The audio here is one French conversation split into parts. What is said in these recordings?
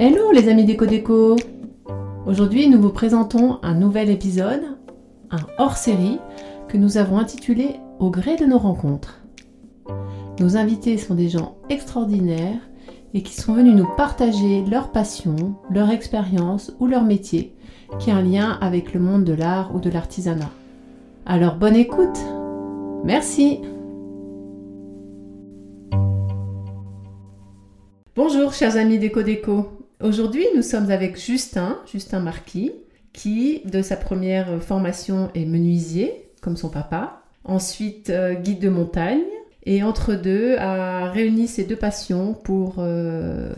Hello les amis déco déco Aujourd'hui nous vous présentons un nouvel épisode, un hors-série que nous avons intitulé Au gré de nos rencontres. Nos invités sont des gens extraordinaires et qui sont venus nous partager leur passion, leur expérience ou leur métier qui a un lien avec le monde de l'art ou de l'artisanat. Alors bonne écoute Merci Bonjour chers amis déco déco Aujourd'hui nous sommes avec Justin, Justin Marquis, qui de sa première formation est menuisier, comme son papa, ensuite euh, guide de montagne, et entre deux a réuni ses deux passions pour, euh,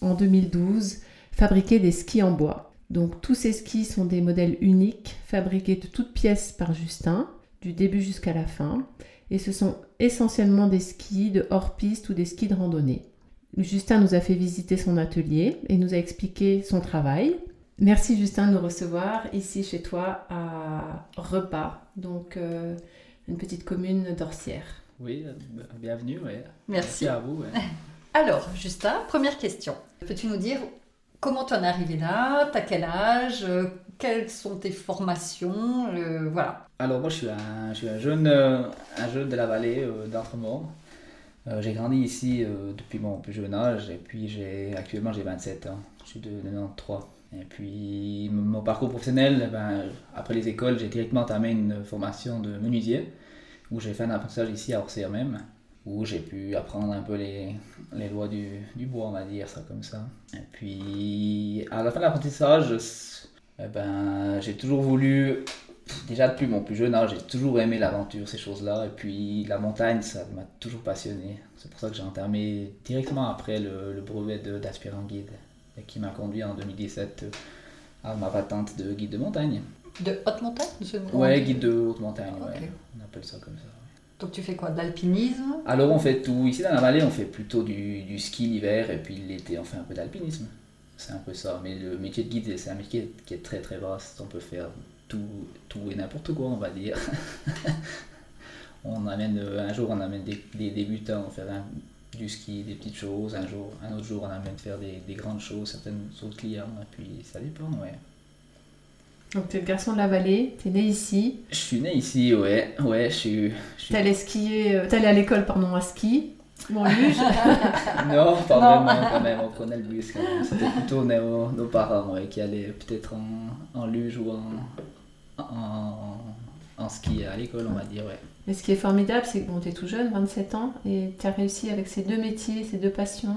en 2012, fabriquer des skis en bois. Donc tous ces skis sont des modèles uniques, fabriqués de toutes pièces par Justin, du début jusqu'à la fin. Et ce sont essentiellement des skis de hors-piste ou des skis de randonnée. Justin nous a fait visiter son atelier et nous a expliqué son travail. Merci Justin de nous recevoir ici chez toi à Repas, donc euh, une petite commune d'Orsière. Oui, euh, bienvenue. Ouais. Merci. Merci à vous. ouais. Alors, Justin, première question. Peux-tu nous dire comment tu en es arrivé là? T'as quel âge? Euh, Quelles sont tes formations? Euh, Voilà. Alors moi je suis un, je suis un jeune, euh, un jeune de la vallée euh, d'Entremont. Euh, j'ai grandi ici euh, depuis mon plus jeune âge et puis j'ai actuellement j'ai 27 ans. Je suis de 93. Et puis mon parcours professionnel, eh ben, après les écoles, j'ai directement entamé une formation de menuisier où j'ai fait un apprentissage ici à Orsières même, où j'ai pu apprendre un peu les, les lois du, du bois, on va dire ça comme ça. Et puis à la fin de l'apprentissage, eh ben, j'ai toujours voulu déjà depuis mon plus jeune âge, j'ai toujours aimé l'aventure, ces choses-là. Et puis la montagne, ça m'a toujours passionné. C'est pour ça que j'ai entamé directement après le, le brevet de- d'aspirant guide, et qui m'a conduit en 2017 à ma patente de guide de montagne. De haute montagne me Ouais, guide de haute montagne, Ok. ouais. On appelle ça comme ça. Donc tu fais quoi De l'alpinisme? Alors on fait tout. Ici dans la vallée, on fait plutôt du, du ski l'hiver et puis l'été, on fait un peu d'alpinisme. C'est un peu ça. Mais le métier de guide, c'est un métier qui est très très vaste. On peut faire tout, tout et n'importe quoi, on va dire. on amène, euh, un jour, on amène des, des débutants faire un- du ski, des petites choses. Un, jour, un autre jour, on amène faire des, des grandes choses, certaines autres clients. Et puis ça dépend, ouais. Donc tu es le garçon de la vallée, tu es né ici, Je suis né ici, ouais. Ouais, je suis. tu allé skier, euh, t'allais à l'école pardon à ski, ou en luge. Non, pas Non. vraiment quand même, on prenait le bus quand même. C'était plutôt nos, nos parents ouais, qui allaient peut-être en, en luge ou en, en, en ski à l'école, on va dire, ouais. Mais ce qui est formidable, c'est que bon, tu es tout jeune, 27 ans, et tu as réussi avec ces deux métiers, ces deux passions,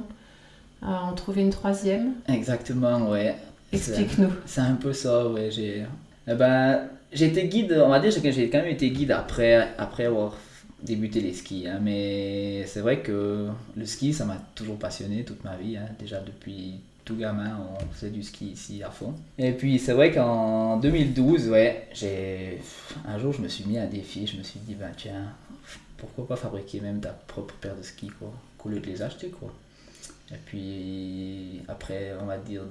à en trouver une troisième. Exactement, ouais. Explique-nous. C'est un peu ça, ouais. J'ai eh ben, été guide, on va dire que j'ai quand même été guide après, après avoir débuté les skis. hein, mais c'est vrai que le ski, ça m'a toujours passionné toute ma vie. hein. Déjà depuis tout gamin, on faisait du ski ici à fond. Et puis c'est vrai qu'en 2012, ouais, j'ai un jour je me suis mis un défi. Je me suis dit, ben tiens, pourquoi pas fabriquer même ta propre paire de skis, quoi, qu'au lieu de les acheter, quoi. Et puis après, on va dire,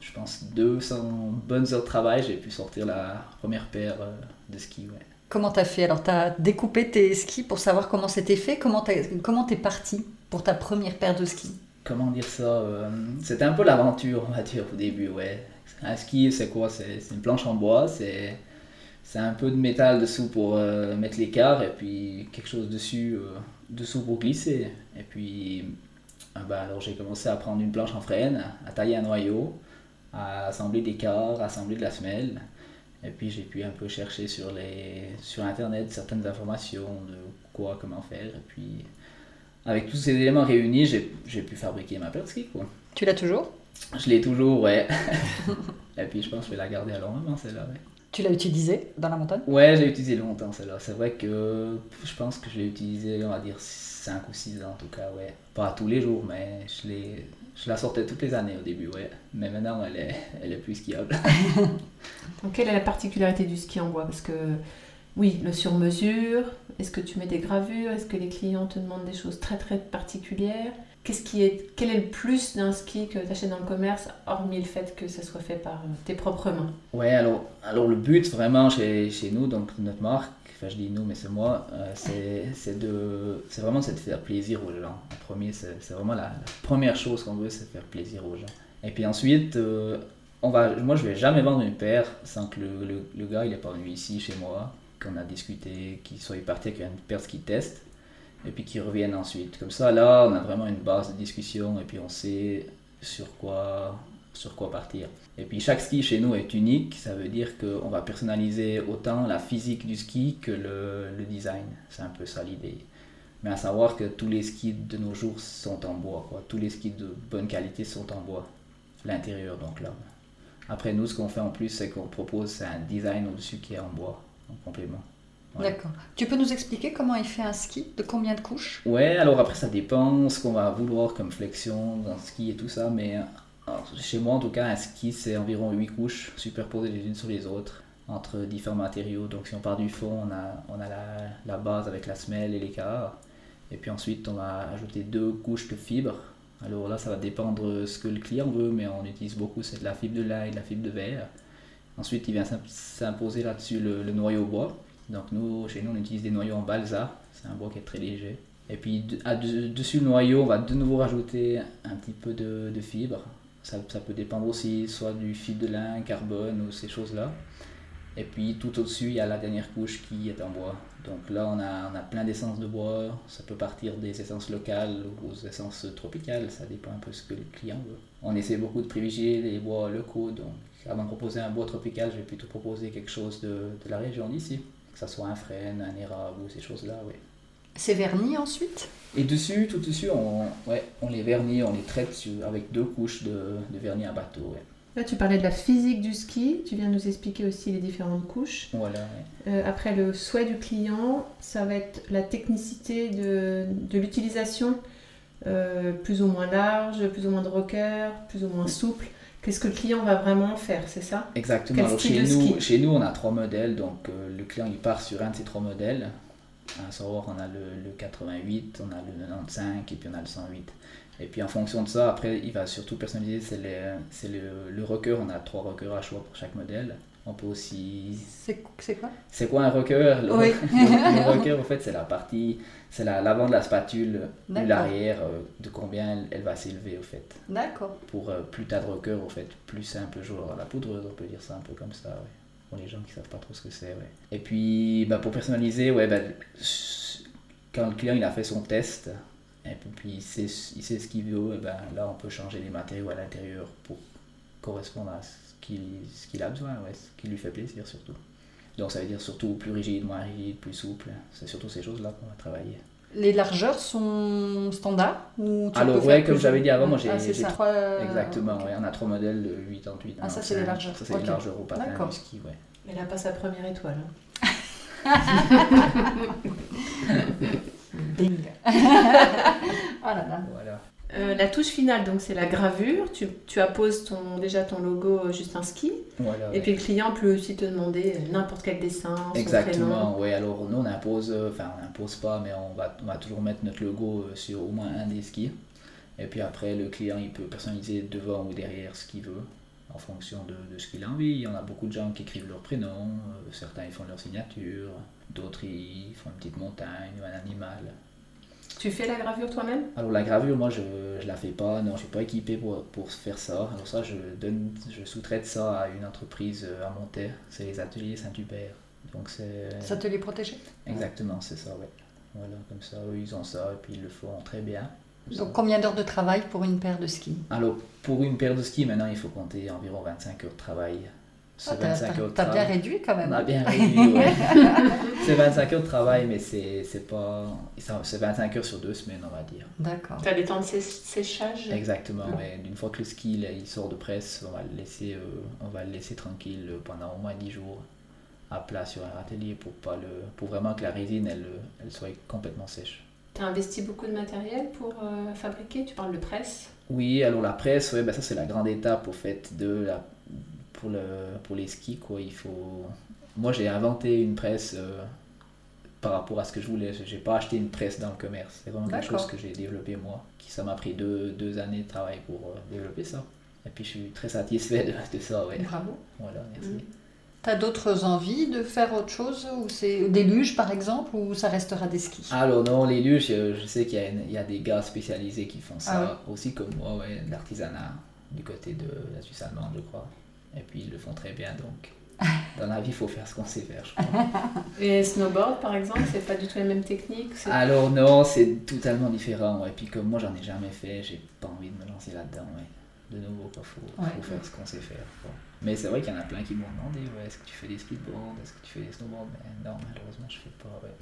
je pense 200 bonnes heures de travail, j'ai pu sortir la première paire euh, de skis. Ouais. Comment t'as fait? Alors t'as découpé tes skis pour savoir comment c'était fait? Comment t'es comment parti pour ta première paire de skis? Comment dire ça euh, C'était un peu l'aventure, on va dire, au début. Ouais. Un ski, c'est quoi? C'est une planche en bois, c'est un peu de métal dessous pour euh, mettre l'écart, et puis quelque chose dessus, euh, dessous pour glisser. Et puis, ah bah, j'ai commencé à prendre une planche en frêne, à tailler un noyau, à assembler des quarts, à assembler de la semelle. Et puis j'ai pu un peu chercher sur, les, sur internet certaines informations de quoi, comment faire. Et puis avec tous ces éléments réunis, j'ai j'ai pu fabriquer ma paire de ski. Quoi. Tu l'as toujours? Je l'ai toujours, ouais. Et puis je pense que je vais la garder à long moment celle-là. Ouais, Tu l'as utilisée dans la montagne? Ouais j'ai utilisé longtemps celle-là. C'est vrai que je pense que je l'ai utilisé, on va dire 5 ou 6 ans en tout cas. Ouais. Pas tous les jours, mais je, l'ai- je la sortais toutes les années au début. Ouais. Mais maintenant elle est, elle est plus skiable. Donc quelle est la particularité du ski en bois? Parce que oui, le sur-mesure, est-ce que tu mets des gravures? Est-ce que les clients te demandent des choses très très particulières? Qu'est-ce qui est, quel est le plus d'un ski que tu achètes dans le commerce, hormis le fait que ça soit fait par euh, tes propres mains? Ouais, alors, alors le but vraiment chez, chez nous, donc notre marque, enfin je dis nous, mais c'est moi, euh, c'est de, c'est vraiment de faire plaisir aux gens. En premier, c'est c'est vraiment la, première chose qu'on veut, c'est faire plaisir aux gens. Et puis ensuite, euh, on va, moi je vais jamais vendre une paire sans que le, le, gars il est pas venu ici chez moi, qu'on a discuté, qu'il soit parti avec une paire qui teste et puis qu'il revienne ensuite. Comme ça, là, on a vraiment une base de discussion et puis on sait sur quoi, sur quoi partir. Et puis chaque ski chez nous est unique, ça veut dire qu'on va personnaliser autant la physique du ski que le, le design. C'est un peu ça l'idée. Mais à savoir que tous les skis de nos jours sont en bois. Quoi. Tous les skis de bonne qualité sont en bois. L'intérieur, donc là. Après, nous, ce qu'on fait en plus, c'est qu'on propose un design au-dessus qui est en bois, en complément. Ouais. D'accord. Tu peux nous expliquer comment il fait un ski De combien de couches? Ouais, alors après, ça dépend ce qu'on va vouloir comme flexion dans le ski et tout ça. Mais alors, chez moi, en tout cas, un ski, c'est environ 8 couches superposées les unes sur les autres entre différents matériaux. Donc, si on part du fond, on a, on a la, la base avec la semelle et l'écart. Et puis ensuite, on va ajouter deux couches de fibres. Alors là, ça va dépendre ce que le client veut, mais on utilise beaucoup, c'est de la fibre de lin et de la fibre de verre. Ensuite, il vient s'imposer là-dessus le, noyau bois. Donc nous, chez nous, on utilise des noyaux en balsa. C'est un bois qui est très léger. Et puis, à, dessus le noyau, on va de nouveau rajouter un petit peu de, de fibre. Ça, ça, peut dépendre aussi soit du fibre de lin, carbone ou ces choses-là. Et puis tout au-dessus, il y a la dernière couche qui est en bois. Donc là, on a, on a plein d'essences de bois. Ça peut partir des essences locales aux essences tropicales. Ça dépend un peu ce que le client veut. On essaie beaucoup de privilégier les bois locaux. Avant de proposer un bois tropical, je vais plutôt proposer quelque chose de, de la région d'ici. Que ce soit un frêne, un érable ou ces choses-là, oui. C'est verni ensuite? Et dessus, tout dessus, on, ouais, on les vernit, on les traite sur, avec deux couches de, de vernis à bateau. Ouais. Là, tu parlais de la physique du ski, tu viens de nous expliquer aussi les différentes couches. Voilà. Ouais. Euh, après, le souhait du client, ça va être la technicité de, de l'utilisation, euh, plus ou moins large, plus ou moins de rocker, plus ou moins souple. Qu'est-ce que le client va vraiment faire, c'est ça? Exactement. Alors, chez, nous, chez nous, on a trois modèles, donc euh, le client il part sur un de ces trois modèles. À savoir, on a le, le 88, on a le 95 et puis on a le 108. Et puis en fonction de ça, après, il va surtout personnaliser, c'est le, le, le rocker, on a trois rockers à choix pour chaque modèle. On peut aussi... C'est quoi? C'est quoi un rocker? Le, oui. le, le, rocker, en fait, c'est la partie, c'est l'avant la, de la spatule l'arrière, euh, de combien elle, elle va s'élever, au fait. D'accord. Pour euh, plus t'as de rocker, au fait, plus c'est un peu genre la poudreuse, on peut dire ça un peu comme ça, ouais. Pour les gens qui savent pas trop ce que c'est, ouais. Et puis, bah, pour personnaliser, ouais, bah, quand le client il a fait son test, et puis il sait, il sait ce qu'il veut, et ben là on peut changer les matériaux à l'intérieur pour correspondre à ce qu'il qu a besoin, ouais, ce qui lui fait plaisir surtout. Donc ça veut dire surtout plus rigide, moins rigide, plus souple. C'est surtout ces choses-là qu'on va travailler. Les largeurs sont standards ou tu Alors ouais, comme j'avais dit avant, moi j'ai ah, trois. Exactement, okay. ouais, on a trois modèles de 88. Ah ça c'est les largeurs. Ça c'est okay. les largeurs au patin du ski, ouais. Mais là pas sa première étoile. Hein. Bing Oh là là. Voilà. Euh, la touche finale, donc c'est la gravure. Tu, tu apposes ton, déjà ton logo Justin Ski. Voilà, et puis le client peut aussi te demander n'importe quel dessin. Exactement, oui. Alors nous on impose, enfin on n'impose pas, mais on va, on va toujours mettre notre logo sur au moins un des skis. Et puis après le client il peut personnaliser devant ou derrière ce qu'il veut en fonction de, de ce qu'il a envie. Il y en a beaucoup de gens qui écrivent leur prénom, euh, certains ils font leur signature, d'autres ils font une petite montagne ou un animal. Tu fais la gravure toi-même? Alors la gravure, moi je ne la fais pas, non, je suis pas équipé pour, pour faire ça. Alors ça, je, donne, je sous-traite ça à une entreprise euh, à Monterre, c'est les ateliers Saint-Hubert. Donc c'est... Les ateliers protégés Exactement, c'est ça, ouais. Voilà, comme ça, eux ils ont ça et puis ils le font très bien. Donc combien d'heures de travail pour une paire de skis? Alors pour une paire de skis, maintenant il faut compter environ 25 heures de travail. Ah, T'as bien réduit quand même. On a bien réduit, ouais. c'est 25 heures de travail, mais c'est pas. C'est 25 heures sur deux semaines, on va dire. D'accord. T'as les temps de séchage? Exactement, ouais. Une fois que le ski il sort de presse, on va le laisser, euh, on va le laisser tranquille pendant au moins 10 jours à plat sur un atelier pour, pas le, pour vraiment que la résine elle, elle soit complètement sèche. Tu as investi beaucoup de matériel pour euh, fabriquer? Tu parles de presse? Oui, alors la presse, ouais, ben ça c'est la grande étape au fait de la pour, le, pour les skis. Quoi. Il faut... Moi, j'ai inventé une presse euh, par rapport à ce que je voulais. Je n'ai pas acheté une presse dans le commerce. C'est vraiment quelque chose que j'ai développé moi. Qui, ça m'a pris deux, deux, années de travail pour euh, développer ça. Et puis, je suis très satisfait de, de ça. Ouais. Bravo. Voilà, merci. Mmh. Tu as d'autres envies de faire autre chose ou c'est Des luges, par exemple, ou ça restera des skis? Alors, non, les luges, je, je sais qu'il y, y, a des gars spécialisés qui font ça, ah ouais. aussi comme moi, ouais, l'artisanat. du côté de la Suisse allemande, je crois. Et puis ils le font très bien, donc dans la vie, il faut faire ce qu'on sait faire, je crois. Et snowboard, par exemple, c'est pas du tout la même technique Alors non, c'est totalement différent. Et puis comme moi, j'en ai jamais fait, j'ai pas envie de me lancer là-dedans. Ouais. De nouveau, il faut, Ouais. faut faire ce qu'on sait faire. quoi. Mais c'est vrai qu'il y en a plein qui m'ont demandé, ouais, est-ce que tu fais des speedboards, est-ce que tu fais des snowboards? Mais non, malheureusement, je fais pas. ouais.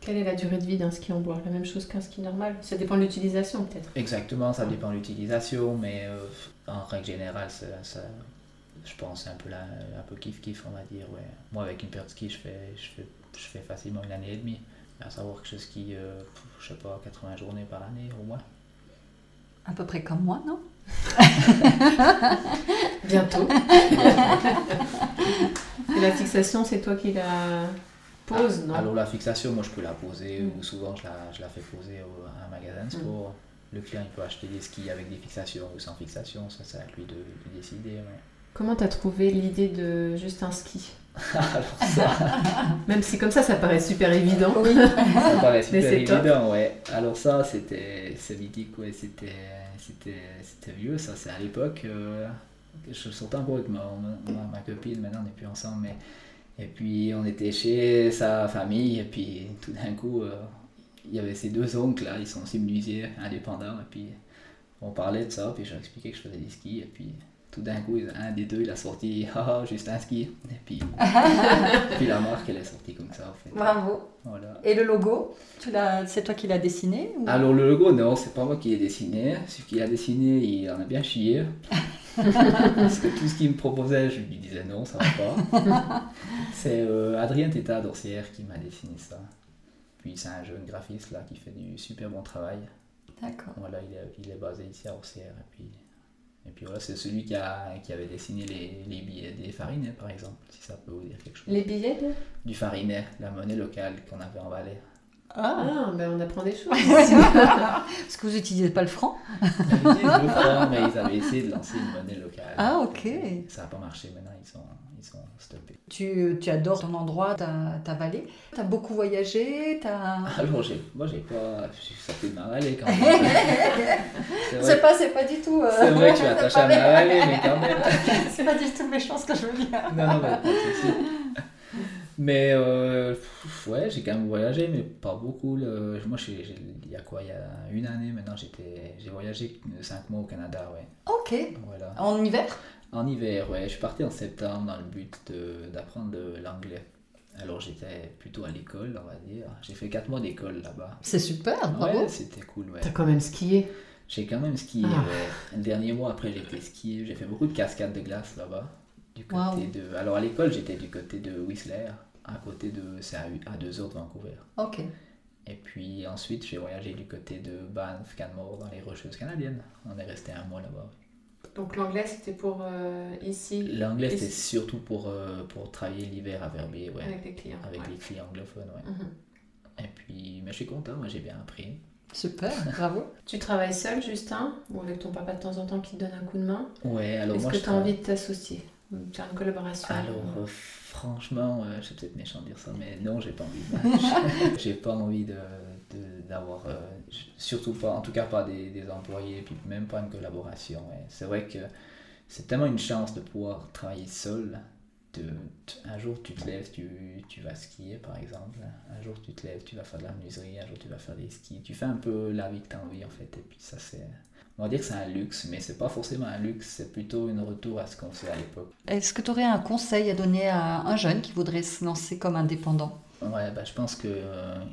Quelle est la durée de vie d'un ski en bois? La même chose qu'un ski normal Ça dépend de l'utilisation, peut-être. Exactement, ça dépend de l'utilisation, mais euh, en règle générale, ça, ça- je pense c'est un peu, la, un peu kiff-kiff, on va dire. Ouais. Moi, avec une paire de ski, je fais, je, fais, je fais facilement une année et demie. À savoir que je skie, euh, je sais pas, 80 journées par année au moins. À peu près comme moi, non? Bientôt. Et la fixation, c'est toi qui la poses, non? Alors la fixation, moi je peux la poser Mm. ou souvent je la, je la fais poser au- à un magasin de sport. Le client il peut acheter des skis avec des fixations ou sans fixation, ça c'est à lui de, de décider. ouais. Comment t'as trouvé l'idée de juste un ski Alors ça, Même si comme ça, ça paraît super évident. Oui. ça paraît Mais super c'est top. évident, ouais. Alors ça c'était c'est mythique, ouais. C'était c'était c'était vieux, ça c'est à l'époque. euh, je sortais encore avec ma, ma, ma copine, maintenant on n'est plus ensemble, mais et puis on était chez sa famille et puis tout d'un coup euh, il y avait ces deux oncles là, ils sont aussi menuisiers indépendants et puis on parlait de ça, puis je leur expliquais que je faisais des skis et puis tout d'un coup un des deux il a sorti ah juste un ski et puis, puis la marque elle est sortie comme ça en fait. Bravo. Voilà. Et le logo, c'est toi qui l'as dessiné ou- Alors le logo, non, c'est pas moi qui l'ai dessiné. Celui qui l'a dessiné, il en a bien chié. Parce que tout ce qu'il me proposait, je lui disais non, ça va pas. c'est euh, Adrien Teta d'Orsière qui m'a dessiné ça. Puis c'est un jeune graphiste là qui fait du super bon travail. D'accord. Voilà, il est, il est basé ici à Orsière. Et puis, et puis voilà, c'est celui qui, a, qui avait dessiné les, les billets des farinets par exemple, si ça peut vous dire quelque chose. Les billets de... Du farinet, la monnaie locale qu'on avait en Valais. Ah. Ah, ben on apprend des choses. Parce que vous n'utilisez pas le franc Ils mais ils avaient essayé de lancer une monnaie locale. Ah, ok. Ça n'a pas marché, maintenant ils sont, ils sont stoppés. tu, tu adores ton endroit, ta, ta vallée. Tu as beaucoup voyagé, t'as... Alors, j'ai, moi j'ai pas. Je suis sorti de ma vallée quand même. c'est, pas, c'est pas du tout... euh, c'est vrai que tu es attaché à ma vallée, mais quand même. c'est pas du tout méchant ce que je veux dire. non, non, mais pas de souci. Mais euh, ouais, j'ai quand même voyagé, mais pas beaucoup. le- Moi, il y a quoi Il y a une année maintenant, j'étais, j'ai voyagé 5 mois au Canada, ouais. Ok. Voilà. En hiver? En hiver, ouais. Je suis parti en septembre dans le but d'apprendre l'anglais. Alors j'étais plutôt à l'école, on va dire. J'ai fait 4 mois d'école là-bas. C'est super, bravo. Ouais, c'était cool, ouais. T'as quand même skié. J'ai quand même skié, Ah. ouais. Le dernier mois après, j'ai été skié. J'ai fait beaucoup de cascades de glace là-bas. Du côté Wow. de... Alors à l'école, j'étais du côté de Whistler, à côté de... C'est à, à 2 heures de Vancouver. Ok. Et puis ensuite, j'ai voyagé du côté de Banff, Canmore, dans les Rocheuses canadiennes. On est resté un mois là-bas. Donc l'anglais, c'était pour euh, ici, L'anglais, c'était c'est- surtout pour, euh, pour travailler l'hiver à Verbier, ouais. avec les clients. avec ouais. les clients anglophones, ouais. Mhm. Et puis, mais je suis content, moi j'ai bien appris. Super, bravo. Tu travailles seul, Justin, ou avec ton papa de temps en temps qui te donne un coup de main? Ouais, alors Est-ce moi que je tu as envie de t'associer faire une collaboration? Alors euh, franchement, euh, c'est peut-être méchant de dire ça, mais non, j'ai pas envie de J'ai pas envie de d'avoir, euh, surtout pas, en tout cas pas des, des employés, puis même pas une collaboration. ouais. C'est vrai que c'est tellement une chance de pouvoir travailler seul. De, un jour tu te lèves, tu, tu vas skier par exemple. Un jour tu te lèves, tu vas faire de la menuiserie. Un jour tu vas faire des skis. Tu fais un peu la vie que tu as envie en fait. Et puis ça c'est... On va dire que c'est un luxe, mais c'est pas forcément un luxe, c'est plutôt un retour à ce qu'on faisait à l'époque. Est-ce que tu aurais un conseil à donner à un jeune qui voudrait se lancer comme indépendant? Ouais, bah, je pense qu'il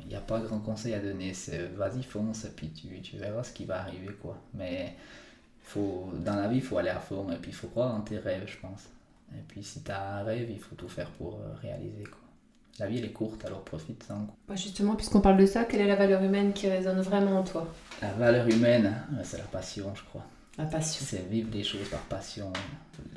n'y a pas grand conseil à donner. C'est vas-y, fonce, et puis tu, tu verras ce qui va arriver. quoi. Mais faut, dans la vie, il faut aller à fond, et puis il faut croire en tes rêves, je pense. Et puis si tu as un rêve, il faut tout faire pour euh, réaliser. Quoi. La vie, elle est courte, alors profite-en. quoi. Bah, Justement, puisqu'on parle de ça, quelle est la valeur humaine qui résonne vraiment en toi? La valeur humaine, c'est la passion, je crois. La passion. C'est vivre les choses par passion.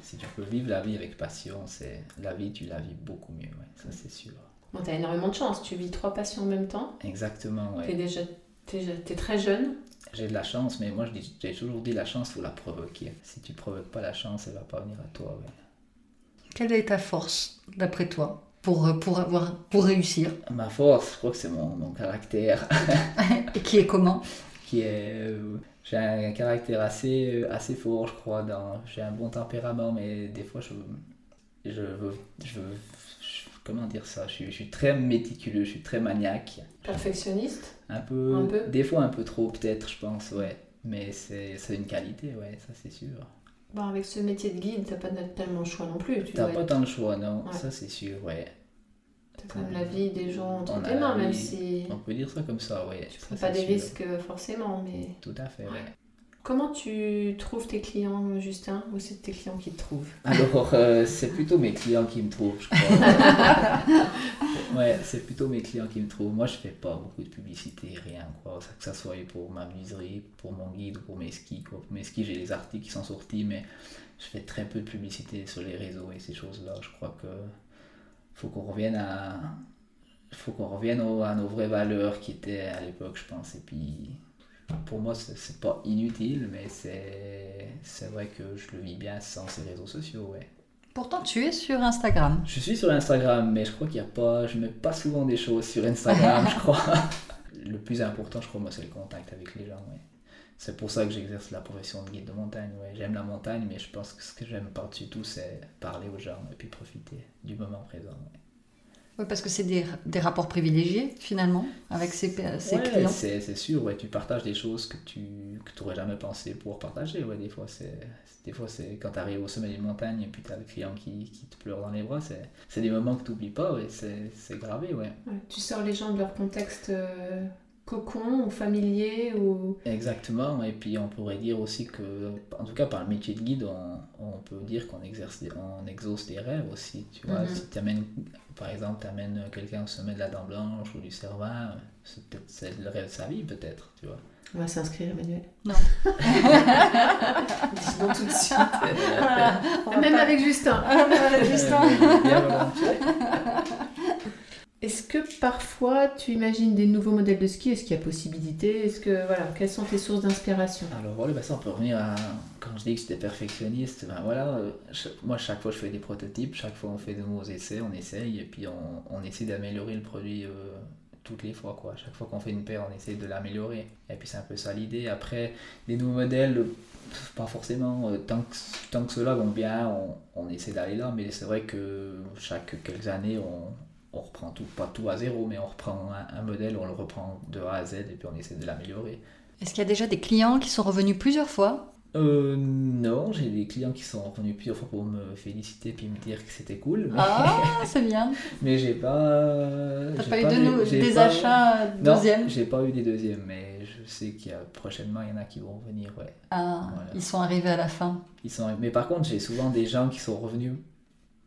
Si tu peux vivre la vie avec passion, c'est la vie, tu la vis beaucoup mieux, ouais, ça c'est sûr. Bon, t'as énormément de chance, tu vis trois passions en même temps. Exactement, ouais. T'es déjà t'es, t'es très jeune. J'ai de la chance, mais moi je dis- j'ai toujours dit la chance, faut la provoquer. Si tu provoques pas la chance, elle va pas venir à toi. ouais. Quelle est ta force, d'après toi, pour, euh, pour, avoir, pour réussir Ma force, je crois que c'est mon, mon caractère, Et qui est comment? Qui est, euh, J'ai un caractère assez, assez fort, je crois. Dans... J'ai un bon tempérament, mais des fois, je, je, veux, je, veux, comment dire ça? Je suis, je suis, très méticuleux, je suis très maniaque. Perfectionniste? Un peu, Un peu Des fois un peu trop, peut-être, je pense, ouais. Mais c'est une qualité, ouais, ça c'est sûr. Bon, avec ce métier de guide, t'as pas tellement le choix non plus. Tu T'as pas être... tant le choix, non, ouais. ça c'est sûr, ouais. T'as quand même la vie des gens entre tes mains, même si. On peut dire ça comme ça, ouais. Tu prends pas des sûr. risques forcément, mais. Tout à fait, ouais. ouais. Comment tu trouves tes clients, Justin? Ou c'est tes clients qui te trouvent? Alors, euh, c'est plutôt mes clients qui me trouvent, je crois. ouais, c'est plutôt mes clients qui me trouvent. Moi, je fais pas beaucoup de publicité, rien, quoi. Que ça soit pour ma muserie, pour mon guide ou pour mes skis, quoi. Pour mes skis, j'ai les articles qui sont sortis, mais je fais très peu de publicité sur les réseaux et ces choses-là. Je crois que faut qu'on revienne à... faut qu'on revienne à nos vraies valeurs qui étaient à l'époque, je pense. Et puis pour moi, c'est pas inutile, mais c'est vrai que je le vis bien sans ces réseaux sociaux, ouais. Pourtant, tu es sur Instagram. Je suis sur Instagram, mais je crois qu'il y a pas, je mets pas souvent des choses sur Instagram, je crois. Le plus important, je crois, moi, c'est le contact avec les gens, ouais. C'est pour ça que j'exerce la profession de guide de montagne, ouais. J'aime la montagne, mais je pense que ce que j'aime par-dessus tout, c'est parler aux gens et puis profiter du moment présent, ouais. Oui, parce que c'est des, des, rapports privilégiés finalement avec ces, ces ouais, clients. C'est sûr, ouais, tu partages des choses que tu n'aurais jamais pensé pouvoir partager. Ouais, des fois, c'est des fois c'est quand tu arrives au sommet d'une montagne et puis tu as le client qui, qui, te pleure dans les bras. C'est des moments que tu n'oublies pas, ouais, c'est gravé. Ouais. ouais. Tu sors les gens de leur contexte euh, cocon ou familier ou... Exactement, et puis on pourrait dire aussi que, en tout cas par le métier de guide, on, on peut dire qu'on exerce, on exauce des rêves aussi. Tu vois, mm -hmm. si tu amènes, par exemple, tu amènes quelqu'un au sommet de la dent blanche ou du Cervin, c'est peut-être le rêve de sa vie, peut-être, tu vois. On va s'inscrire, Emmanuel. Non. Disons tout de suite. Même avec Justin. avec Justin. Est-ce que parfois tu imagines des nouveaux modèles de ski? Est-ce qu'il y a possibilité? Est-ce que voilà, quelles sont tes sources d'inspiration? Alors voilà, bah ça on peut revenir à quand je dis que j'étais perfectionniste. Ben voilà, moi chaque fois je fais des prototypes, chaque fois on fait de nouveaux essais, on essaye et puis on, essaie d'améliorer le produit euh, toutes les fois quoi. Chaque fois qu'on fait une paire, on essaie de l'améliorer. Et puis c'est un peu ça l'idée. Après, les nouveaux modèles, pas forcément. Euh, tant que, tant que ceux-là vont bien, on, on essaie d'aller là. Mais c'est vrai que chaque quelques années, on on reprend tout, pas tout à zéro, mais on reprend un, un, modèle, on le reprend de A à Z et puis on essaie de l'améliorer. Est-ce qu'il y a déjà des clients qui sont revenus plusieurs fois? Euh, Non, j'ai des clients qui sont revenus plusieurs fois pour me féliciter puis me dire que c'était cool. Mais... Ah, c'est bien. mais j'ai pas. T'as pas, pas, eu de des pas... achats deuxièmes Non, j'ai pas eu des deuxièmes, mais je sais qu'il y a prochainement, il y en a qui vont revenir, ouais. Ah, voilà. ils sont arrivés à la fin. Ils sont... Mais par contre, j'ai souvent des gens qui sont revenus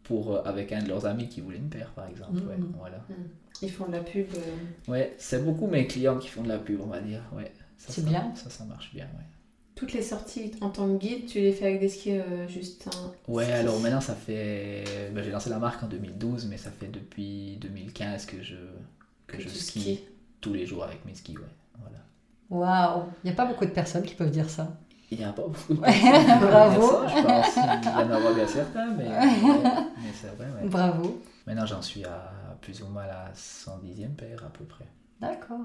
pour, avec un de leurs amis qui voulait une paire, par exemple. Mmh. Ouais, voilà. Mmh. Ils font de la pub. Euh... Ouais, c'est beaucoup mes clients qui font de la pub, on va dire. Ouais, c'est bien. Ça, ça marche bien, ouais. Toutes les sorties en tant que guide, tu les fais avec des skis euh, juste un... Ouais, alors maintenant ça fait... Ben, j'ai lancé la marque en 2012, mais ça fait depuis 2015 que je, que, que je skie, tous les jours avec mes skis, ouais. Voilà. Waouh Il n'y a pas beaucoup de personnes qui peuvent dire ça. Il n'y a pas beaucoup de personnes Bravo. Ça, je pense. Il y en aura bien certains, mais c'est vrai. Ouais. Bravo. Maintenant, j'en suis à plus ou moins la 110e paire à peu près. D'accord.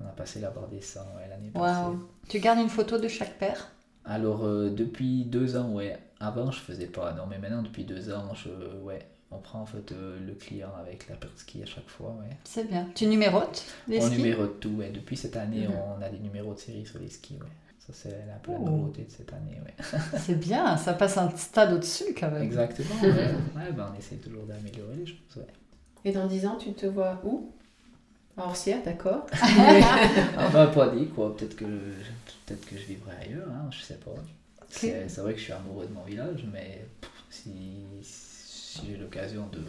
On a passé la barre des 100 ouais, l'année wow. passée. Tu gardes une photo de chaque paire? Alors, euh, depuis deux ans, ouais. Avant, je faisais pas, non, mais maintenant, depuis deux ans, je, ouais, on prend en fait euh, le client avec la paire de ski à chaque fois. Ouais. C'est bien. Tu numérotes les on skis? numérote tout, ouais. Depuis cette année, mmh. on a des numéros de série sur les skis, ouais. Ça, c'est un peu la nouveauté de cette année, ouais. C'est bien, ça passe un stade au-dessus quand même. Exactement, ouais. ouais ben, on essaie toujours d'améliorer les choses, ouais. Et dans 10 ans, tu te vois où? À Orsia, d'accord. bah, pas dit, quoi. Peut-être que, peut que je vivrai ailleurs, hein, je sais pas. Okay. C'est vrai que je suis amoureux de mon village, mais si, si j'ai l'occasion de, de,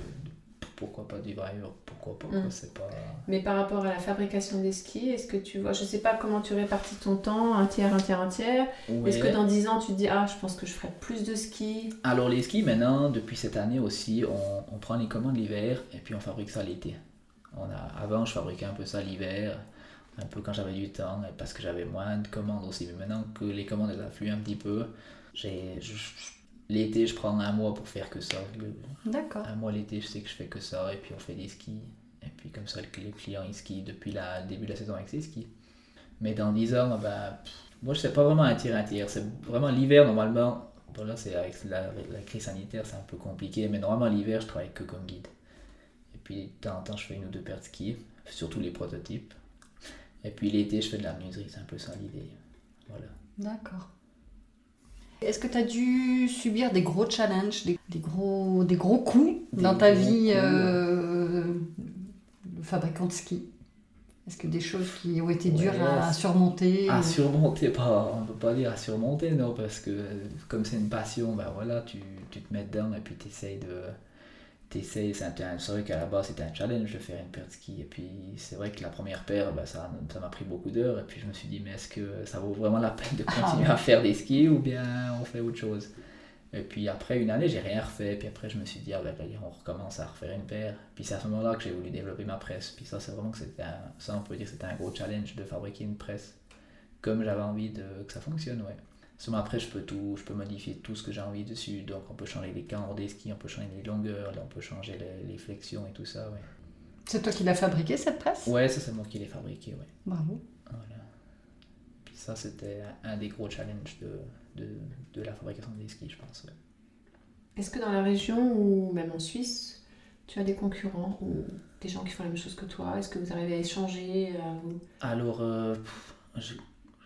Pourquoi pas de vivre ailleurs Pourquoi pas, Mm. quoi, c'est pas... Mais par rapport à la fabrication des skis, est-ce que tu vois, je sais pas comment tu répartis ton temps, un tiers, un tiers, un tiers. Est-ce que dans 10 ans, tu te dis, ah, je pense que je ferai plus de skis? Alors les skis, maintenant, depuis cette année aussi, on, on prend les commandes l'hiver et puis on fabrique ça l'été. On a, avant, je fabriquais un peu ça l'hiver, un peu quand j'avais du temps, parce que j'avais moins de commandes aussi. Mais maintenant que les commandes elles affluent un petit peu, j'ai, je- je- l'été, je prends un mois pour faire que ça. D'accord. Un mois l'été, je sais que je fais que ça, et puis on fait des skis. Et puis comme ça, le, client il skie depuis la- le début de la saison avec ses skis. Mais dans 10 ans, bah, pff, Moi, je sais pas vraiment un tir un tir. C'est vraiment l'hiver, normalement. Bon, là, c'est avec la, la, crise sanitaire, c'est un peu compliqué. Mais normalement, l'hiver, je travaille que comme guide. Et puis, de temps en temps, je fais une ou deux paires de ski, surtout les prototypes. Et puis, l'été, je fais de la menuiserie. C'est un peu ça l'idée. Voilà. D'accord. Est-ce que tu as dû subir des gros challenges, des, gros, des gros coups dans ta vie euh, de fabricant de ski? Est-ce que des choses qui ont été dures à, surmonter À surmonter, pas, on ne peut pas dire à surmonter, non, parce que comme c'est une passion, ben voilà, tu, tu te mets dedans et puis tu essayes de t'essayes, c'est vrai qu'à la base c'était un challenge de faire une paire de ski et puis c'est vrai que la première paire bah, ça m'a pris beaucoup d'heures. Et puis je me suis dit mais est-ce que ça vaut vraiment la peine de ah continuer à faire des skis ou bien on fait autre chose? Et puis après une année j'ai rien refait. Puis après je me suis dit ah ben, on recommence à refaire une paire. Puis c'est à ce moment là que j'ai voulu développer ma presse. Puis ça c'est vraiment que c'était ça on peut dire c'était un gros challenge de fabriquer une presse comme j'avais envie de, que ça fonctionne ouais après, je peux tout, je peux modifier tout ce que j'ai envie dessus. Donc, on peut changer les cambres des skis, on peut changer les longueurs, on peut changer les, flexions et tout ça, ouais. C'est toi qui l'as fabriqué cette presse? Ouais, ça c'est moi qui l'ai fabriqué, ouais. Bravo. Voilà. Puis ça, c'était un des gros challenges de, de, de, la fabrication des skis, je pense. Ouais. Est-ce que dans la région ou même en Suisse, tu as des concurrents ou des gens qui font la même chose que toi? Est-ce que vous arrivez à échanger Alors, euh, je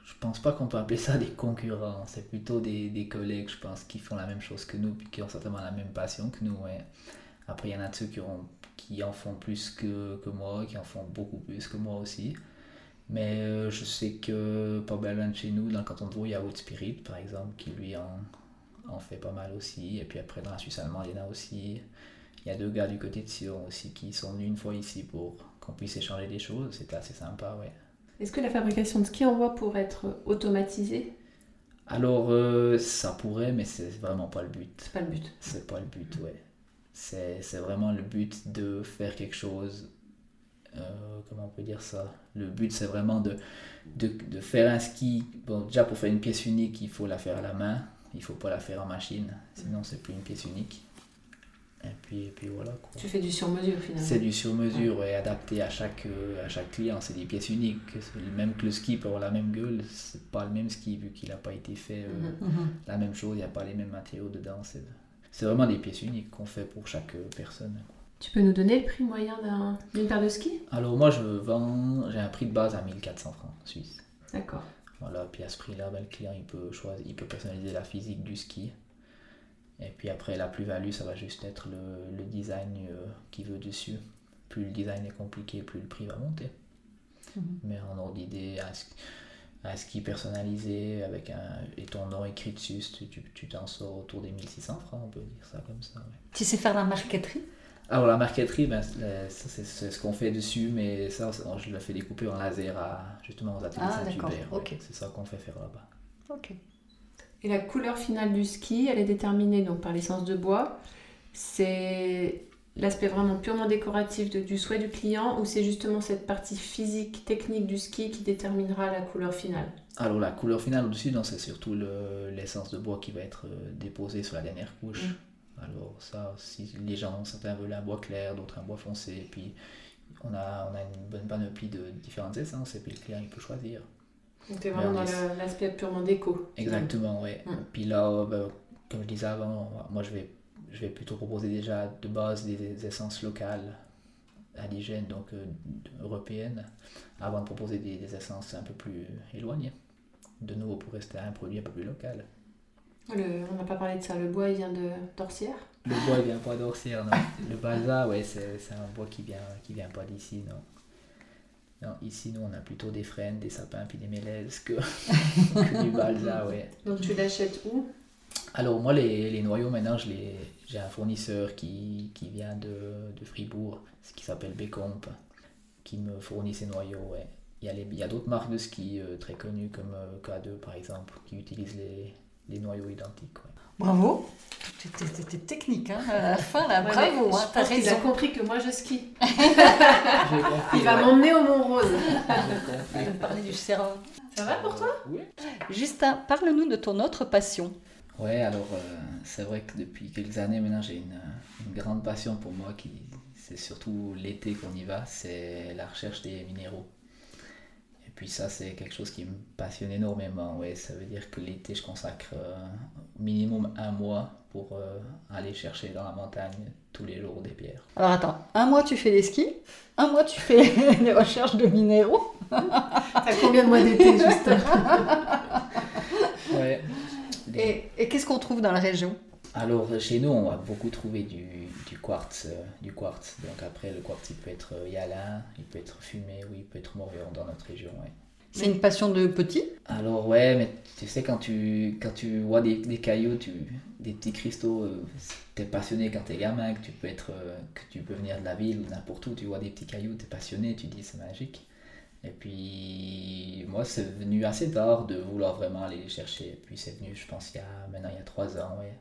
je pense pas qu'on peut appeler ça des concurrents, c'est plutôt des, des, collègues, je pense, qui font la même chose que nous, qui ont certainement la même passion que nous. Après, il y en a de ceux qui, ont, qui en font plus que, que, moi, qui en font beaucoup plus que moi aussi. Mais euh, je sais que pas mal de chez nous, dans le canton de Vaud, il y a Haute Spirit, par exemple, qui lui en, en, fait pas mal aussi. Et puis après, dans la Suisse allemande, il y en a aussi. Il y a deux gars du côté de Sion aussi qui sont venus une fois ici pour qu'on puisse échanger des choses. C'était assez sympa, ouais. Est-ce que la fabrication de ski en bois pourrait être automatisée? Alors, euh, ça pourrait, mais c'est vraiment pas le but. C'est pas le but. C'est pas le but, ouais. C'est vraiment le but de faire quelque chose. Euh, comment on peut dire ça? Le but, c'est vraiment de, de, de, faire un ski. Bon, déjà, pour faire une pièce unique, il faut la faire à la main. Il faut pas la faire en machine. Sinon, c'est plus une pièce unique. Et puis, et puis voilà. Quoi. Tu fais du sur-mesure finalement C'est du sur-mesure et adapté à chaque, euh, à chaque client. C'est des pièces uniques. Même que le ski peut avoir la même gueule, c'est pas le même ski vu qu'il n'a pas été fait euh, mhm, mhm. la même chose, il n'y a pas les mêmes matériaux dedans. C'est vraiment des pièces uniques qu'on fait pour chaque euh, personne. Tu peux nous donner le prix moyen d'une paire de ski Alors moi je vends, j'ai un prix de base à 1400 francs suisse. D'accord. Voilà, puis à ce prix-là, ben, le client il peut choisir, il peut personnaliser la physique du ski. Et puis après, la plus-value, ça va juste être le, le design euh, qui veut dessus. Plus le design est compliqué, plus le prix va monter. Mhm. Mais en ordre d'idée, un, ski personnalisé avec un, et ton nom écrit dessus, tu t'en sors autour des 1600 francs, on peut dire ça comme ça. Tu sais faire la marqueterie? Alors la marqueterie, ben, c'est ce qu'on fait dessus, mais ça, je le fais découper en laser à, justement aux ateliers ah, Saint-Hubert. C'est ça qu'on fait faire là-bas. Ok. Et la couleur finale du ski, elle est déterminée donc par l'essence de bois. C'est l'aspect vraiment purement décoratif du souhait du client ou c'est justement cette partie physique, technique du ski qui déterminera la couleur finale? Alors la couleur finale au-dessus, c'est surtout l'essence de bois qui va être euh, déposée sur la dernière couche. Mm. Alors ça, si les gens, certains veulent un bois clair, d'autres un bois foncé, et puis on a, on a une bonne panoplie de différentes essences, et puis le client il peut choisir. Donc tu es vraiment dans l'aspect purement déco. Exactement, oui. Mm. Puis là, ben, comme je disais avant, moi je vais, je vais plutôt proposer déjà de base des, essences locales indigènes, donc euh, européennes, avant de proposer des, essences un peu plus éloignées. De nouveau pour rester un produit un peu plus local. on n'a pas parlé de ça, le bois il vient de d'Orsière Le bois il vient pas d'Orsière, non. le balsa, ouais, c'est un bois qui vient, qui vient pas d'ici, non ici, nous, on a plutôt des frênes, des sapins, puis des mélèzes que, du balsa, ouais. Donc, tu l'achètes où? Alors, moi, les, les noyaux, maintenant, j'ai un fournisseur qui, qui vient de, de, Fribourg, qui s'appelle Bécompe, qui me fournit ces noyaux, ouais. Il y a, il y a d'autres marques de ski euh, très connues, comme euh, K2, par exemple, qui utilisent les, les noyaux identiques, ouais. Bravo. C'était technique, hein, à la fin, là, bravo. Hein, il a compris que moi je skie. il va m'emmener au Mont Rose. il va parler du cerveau. Ça va pour toi? Oui. Justin, parle-nous de ton autre passion. Ouais, alors euh, c'est vrai que depuis quelques années maintenant, j'ai une, une, grande passion pour moi, qui c'est surtout l'été qu'on y va, c'est la recherche des minéraux. Puis ça, c'est quelque chose qui me passionne énormément. Ouais. Ça veut dire que l'été, je consacre euh, minimum un mois pour euh, aller chercher dans la montagne tous les jours des pierres. Alors attends, un mois tu fais les skis, un mois tu fais les recherches de minéraux? T'as combien de mois d'été, Justin Ouais. Les- Et, et qu'est-ce qu'on trouve dans la région? Alors, chez nous, on va beaucoup trouver du, du quartz. euh, du quartz. Donc après, le quartz, il peut être euh, hyalin, il peut être fumé ou il peut être morion dans notre région. ouais. C'est une passion de petit? Alors ouais, mais tu sais, quand tu, quand tu vois des, des cailloux, tu, des petits cristaux, euh, t'es passionné quand t'es gamin, que tu peux être, euh, que tu peux venir de la ville ou n'importe où, tu vois des petits cailloux, t'es passionné, tu dis c'est magique. Et puis moi, c'est venu assez tard de vouloir vraiment aller les chercher. Et puis c'est venu, je pense, il y a maintenant il y a trois ans, ouais.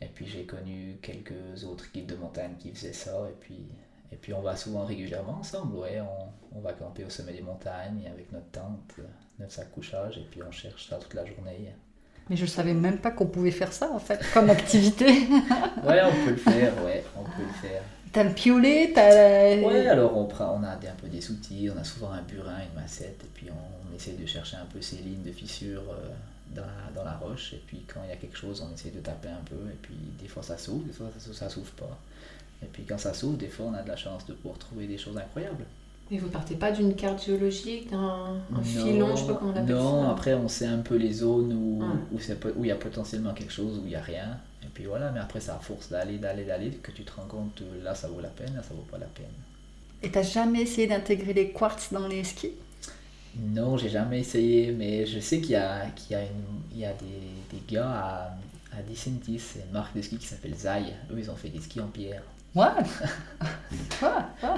Et puis j'ai connu quelques autres guides de montagne qui faisaient ça. Et puis, et puis on va souvent régulièrement ensemble, ouais. On, on va camper au sommet des montagnes avec notre tente, notre sac couchage, et puis on cherche ça toute la journée. Mais je savais même pas qu'on pouvait faire ça en fait, comme activité. Ouais, on peut le faire, ouais, on peut le faire. T'as le piolet, t'as. Ouais, alors on, prend, on a un peu des outils, on a souvent un burin, une massette, et puis on essaie de chercher un peu ces lignes de fissures euh, dans, la, dans la roche, et puis quand il y a quelque chose, on essaie de taper un peu, et puis des fois ça s'ouvre, des fois ça, s'ouvre- ça s'ouvre pas. Et puis quand ça s'ouvre, des fois on a de la chance de pouvoir trouver des choses incroyables. Mais vous partez pas d'une carte géologique, d'un un Non, filon, je sais pas comment on appelle Non, ça. après on sait un peu les zones où où c'est po- où il y a potentiellement quelque chose, où il n'y a rien. Et puis voilà, mais après c'est à force d'aller, d'aller, d'aller, que tu te rends compte, là ça vaut la peine, là ça vaut pas la peine. Et t'as jamais essayé d'intégrer les quartz dans les skis? Non, j'ai jamais essayé, mais je sais qu'il y a, qu'il y a, une- il y a des, des gars à, à Dicentis, c'est une marque de ski qui s'appelle Zai. Eux, ils ont fait des skis en pierre. Ouais. Ouais, ouais.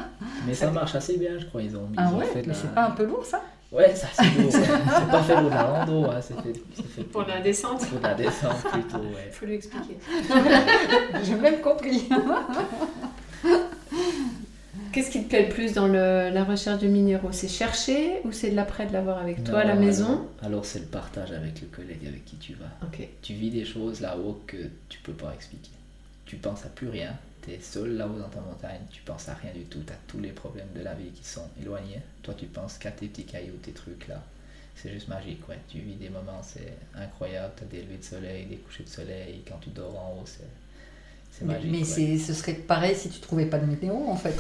Mais ça marche assez bien, je crois. Ils ont, Ah ils ont ouais, fait mais la- c'est pas un peu lourd ça? Ouais, ça c'est lourd. c'est pas fait pour la rando, hein, c'est fait, c'est fait Pour la descente, pour la descente plutôt. Ouais. il faut lui expliquer. J'ai même compris. Qu'est-ce qui te plaît le plus dans le- la recherche de minéraux? C'est chercher ou c'est de l'après de l'avoir avec toi à la maison Alors, alors c'est le partage avec le collègue avec qui tu vas. Tu vis des choses là-haut que tu peux pas expliquer. Tu penses à plus rien. Tu es seul là-haut dans ta montagne. Tu penses à rien du tout. Tu as tous les problèmes de la vie qui sont éloignés. Toi, tu penses qu'à tes petits cailloux, tes trucs là. C'est juste magique, ouais. Tu vis des moments, c'est incroyable. Tu as des levées de soleil, des couchers de soleil. Quand tu dors en haut, c'est, magique. mais ouais. c'est- ce serait pareil si tu trouvais pas de météo en fait.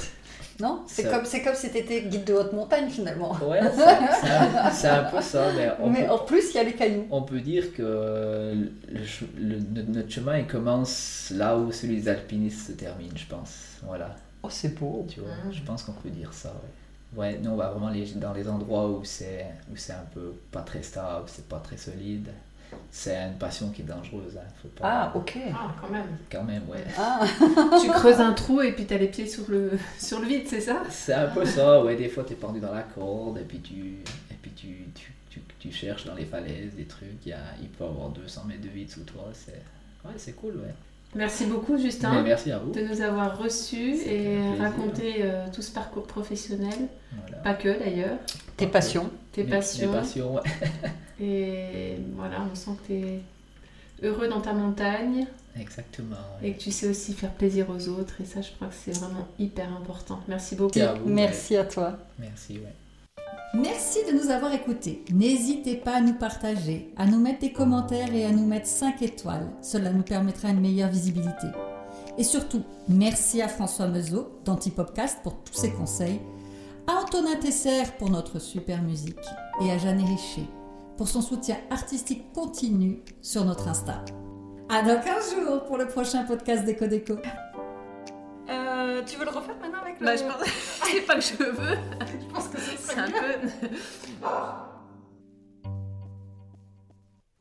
Non? C'est Ça- comme, c'est comme si t'étais guide de haute montagne finalement. Ouais, c'est, c'est un, c'est un peu ça. Mais on, Mais peut, en plus, il y a les cailloux. on peut dire que le ch- le- notre- chemin il commence là où celui des alpinistes se termine, je pense. Voilà. Oh, c'est beau. Tu vois, Mm. je pense qu'on peut dire ça, ouais. Ouais, nous on va vraiment les, dans les endroits où c'est où c'est un peu pas très stable, c'est pas très solide. C'est une passion qui est dangereuse, hein. Faut pas... Ah, ok. Ah, quand même. Quand même, ouais. Ah, tu creuses un trou et puis t'as les pieds sur le, sur le vide, c'est ça? C'est un peu ça, ouais. Des fois t'es pendu dans la corde et puis tu, et puis tu, tu, tu, tu cherches dans les falaises des trucs. Il, y a, il peut y avoir 200 mètres de vide sous toi. C'est, ouais, c'est cool, ouais. Merci beaucoup, Justin. Mais merci à vous. de nous avoir reçus et raconter euh, tout ce parcours professionnel, Voilà. pas que d'ailleurs, tes passions. tes Mes- passions. Mes passions, ouais. Et voilà, on sent que tu es heureux dans ta montagne Exactement. ouais. et que tu sais aussi faire plaisir aux autres. Et ça, je crois que c'est vraiment hyper important. Merci beaucoup. Merci à vous, ouais. Merci à toi. Merci, ouais. Merci de nous avoir écoutés. N'hésitez pas à nous partager, à nous mettre des commentaires et à nous mettre 5 étoiles. Cela nous permettra une meilleure visibilité. Et surtout, merci à François Meuseau d'Antipopcast pour tous ses conseils, à Antonin Tesser pour notre super musique et à Jeanne Richer pour son soutien artistique continu sur notre Insta. À dans 15 jours pour le prochain podcast d'Eco Déco. Euh, tu veux le refaire maintenant avec le... Bah, je pense... c'est pas que je veux. je pense que c'est C'est un peu.